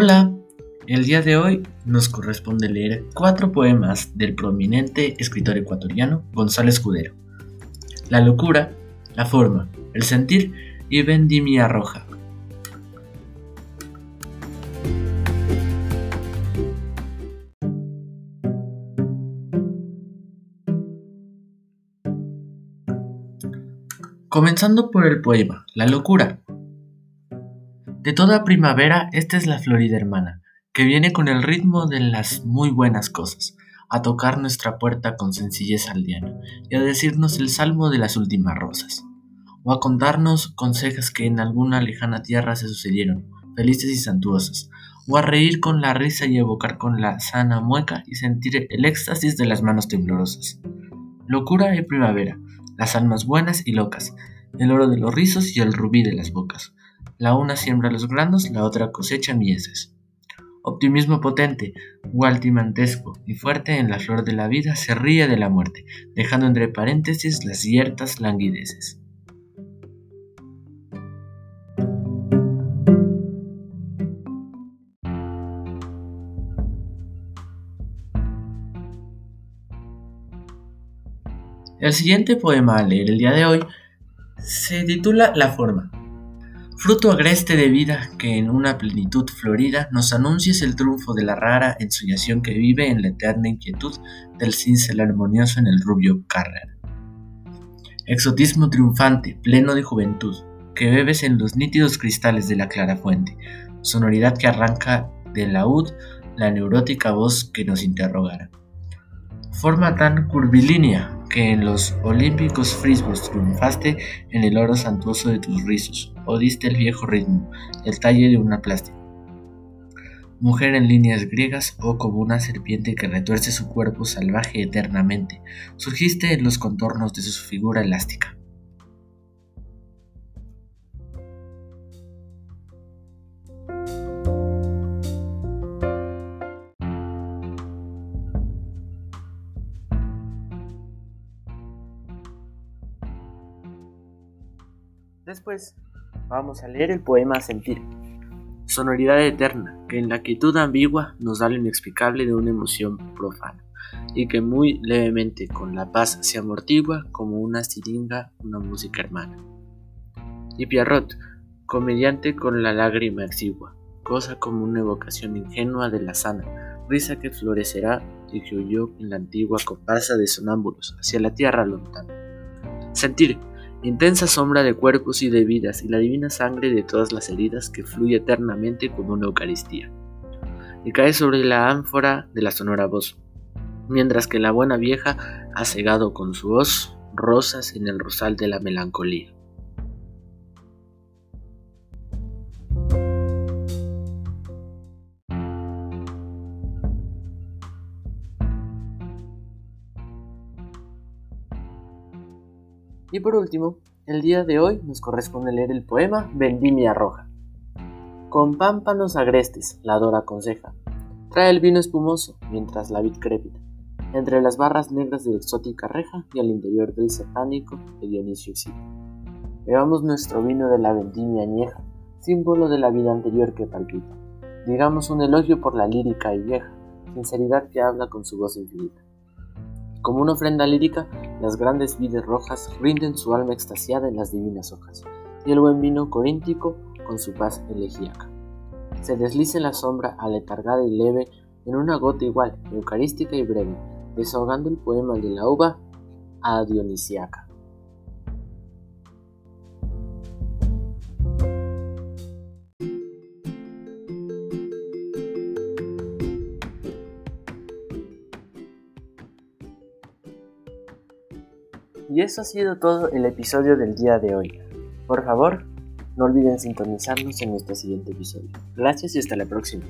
Hola, el día de hoy nos corresponde leer cuatro poemas del prominente escritor ecuatoriano Gonzalo Escudero. La locura, la forma, el sentir y vendimia roja. Comenzando por el poema La locura. De toda primavera, esta es la Florida hermana, que viene con el ritmo de las muy buenas cosas, a tocar nuestra puerta con sencillez aldeana, y a decirnos el salmo de las últimas rosas, o a contarnos consejos que en alguna lejana tierra se sucedieron, felices y santuosas, o a reír con la risa y evocar con la sana mueca y sentir el éxtasis de las manos temblorosas. Locura y primavera, las almas buenas y locas, el oro de los rizos y el rubí de las bocas. La una siembra los granos, la otra cosecha mieses. Optimismo potente, gualtimantesco y fuerte en la flor de la vida se ríe de la muerte, dejando entre paréntesis las ciertas languideces. El siguiente poema a leer el día de hoy se titula La forma. Fruto agreste de vida que en una plenitud florida nos anuncias el triunfo de la rara ensoñación que vive en la eterna inquietud del cincel armonioso en el rubio carrer. Exotismo triunfante, pleno de juventud, que bebes en los nítidos cristales de la clara fuente, sonoridad que arranca del laúd la neurótica voz que nos interrogara. Forma tan curvilínea, que en los olímpicos frisbos triunfaste en el oro santuoso de tus rizos, o diste el viejo ritmo, el talle de una plástica. Mujer en líneas griegas o como una serpiente que retuerce su cuerpo salvaje eternamente, surgiste en los contornos de su figura elástica. Después vamos a leer el poema Sentir. Sonoridad eterna, que en la quietud ambigua nos da lo inexplicable de una emoción profana, y que muy levemente con la paz se amortigua como una siringa, una música hermana. Y Pierrot, comediante con la lágrima exigua, cosa como una evocación ingenua de la sana, risa que florecerá y que huyó en la antigua comparsa de sonámbulos hacia la tierra lontana. Sentir, intensa sombra de cuerpos y de vidas y la divina sangre de todas las heridas que fluye eternamente como una Eucaristía. Y cae sobre la ánfora de la sonora voz, mientras que la buena vieja ha cegado con su voz rosas en el rosal de la melancolía. Y por último, el día de hoy nos corresponde leer el poema Vendimia Roja. Con pámpanos agrestes, la Dora aconseja. Trae el vino espumoso, mientras la vid crepita, entre las barras negras de exótica reja y al interior del satánico de Dionisio exhibe. Bebamos nuestro vino de la vendimia añeja, símbolo de la vida anterior que palpita. Digamos un elogio por la lírica y vieja, sinceridad que habla con su voz infinita. Como una ofrenda lírica, las grandes vides rojas rinden su alma extasiada en las divinas hojas, y el buen vino coríntico con su paz elegíaca. Se desliza en la sombra aletargada y leve en una gota igual, eucarística y breve, desahogando el poema de la uva a Dionisiaca. Y eso ha sido todo el episodio del día de hoy. Por favor, no olviden sintonizarnos en nuestro siguiente episodio. Gracias y hasta la próxima.